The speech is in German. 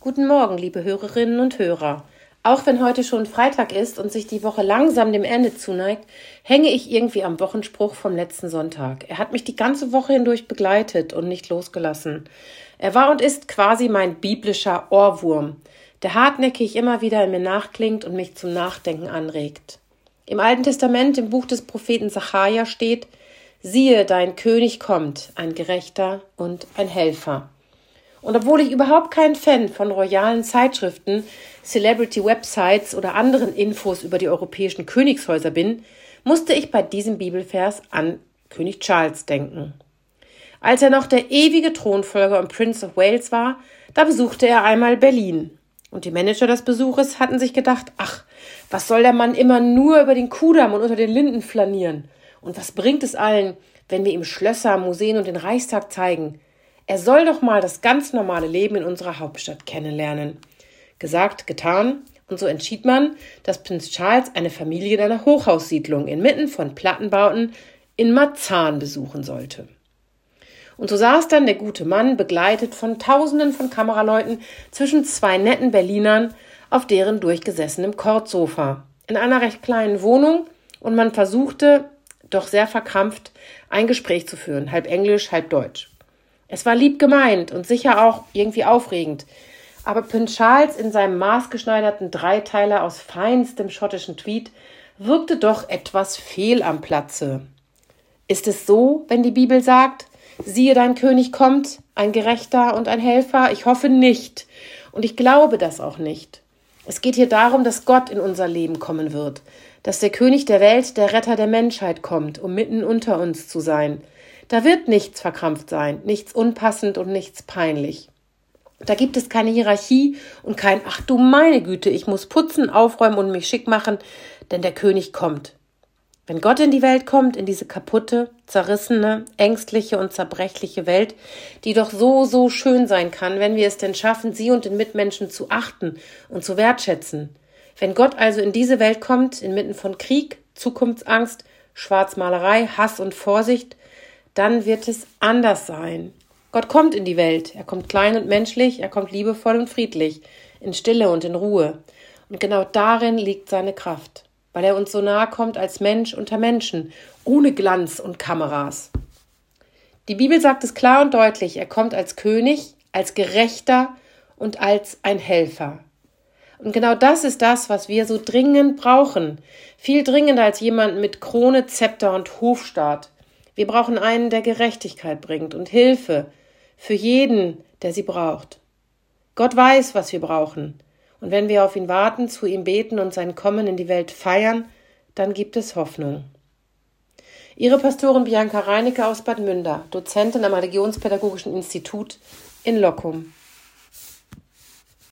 Guten Morgen, liebe Hörerinnen und Hörer. Auch wenn heute schon Freitag ist und sich die Woche langsam dem Ende zuneigt, hänge ich irgendwie am Wochenspruch vom letzten Sonntag. Er hat mich die ganze Woche hindurch begleitet und nicht losgelassen. Er war und ist quasi mein biblischer Ohrwurm, der hartnäckig immer wieder in mir nachklingt und mich zum Nachdenken anregt. Im Alten Testament, im Buch des Propheten Sacharja steht, siehe, dein König kommt, ein Gerechter und ein Helfer. Und obwohl ich überhaupt kein Fan von royalen Zeitschriften, Celebrity-Websites oder anderen Infos über die europäischen Königshäuser bin, musste ich bei diesem Bibelvers an König Charles denken. Als er noch der ewige Thronfolger und Prince of Wales war, da besuchte er einmal Berlin. Und die Manager des Besuches hatten sich gedacht, ach, was soll der Mann immer nur über den Kudamm und unter den Linden flanieren? Und was bringt es allen, wenn wir ihm Schlösser, Museen und den Reichstag zeigen? Er soll doch mal das ganz normale Leben in unserer Hauptstadt kennenlernen. Gesagt, getan, und so entschied man, dass Prinz Charles eine Familie in einer Hochhaussiedlung inmitten von Plattenbauten in Marzahn besuchen sollte. Und so saß dann der gute Mann, begleitet von Tausenden von Kameraleuten, zwischen zwei netten Berlinern auf deren durchgesessenem Kordsofa in einer recht kleinen Wohnung und man versuchte, doch sehr verkrampft, ein Gespräch zu führen, halb Englisch, halb Deutsch. Es war lieb gemeint und sicher auch irgendwie aufregend. Aber Prinz Charles in seinem maßgeschneiderten Dreiteiler aus feinstem schottischen Tweed wirkte doch etwas fehl am Platze. Ist es so, wenn die Bibel sagt, siehe dein König kommt, ein Gerechter und ein Helfer? Ich hoffe nicht. Und ich glaube das auch nicht. Es geht hier darum, dass Gott in unser Leben kommen wird, dass der König der Welt, der Retter der Menschheit kommt, um mitten unter uns zu sein. Da wird nichts verkrampft sein, nichts unpassend und nichts peinlich. Da gibt es keine Hierarchie und kein Ach du meine Güte, ich muss putzen, aufräumen und mich schick machen, denn der König kommt. Wenn Gott in die Welt kommt, in diese kaputte, zerrissene, ängstliche und zerbrechliche Welt, die doch so, so schön sein kann, wenn wir es denn schaffen, sie und den Mitmenschen zu achten und zu wertschätzen. Wenn Gott also in diese Welt kommt, inmitten von Krieg, Zukunftsangst, Schwarzmalerei, Hass und Vorsicht, dann wird es anders sein. Gott kommt in die Welt. Er kommt klein und menschlich, er kommt liebevoll und friedlich, in Stille und in Ruhe. Und genau darin liegt seine Kraft, weil er uns so nahe kommt als Mensch unter Menschen, ohne Glanz und Kameras. Die Bibel sagt es klar und deutlich, er kommt als König, als Gerechter und als ein Helfer. Und genau das ist das, was wir so dringend brauchen. Viel dringender als jemanden mit Krone, Zepter und Hofstaat. Wir brauchen einen, der Gerechtigkeit bringt und Hilfe für jeden, der sie braucht. Gott weiß, was wir brauchen. Und wenn wir auf ihn warten, zu ihm beten und sein Kommen in die Welt feiern, dann gibt es Hoffnung. Ihre Pastorin Bianca Reinecke aus Bad Münder, Dozentin am Religionspädagogischen Institut in Lockum.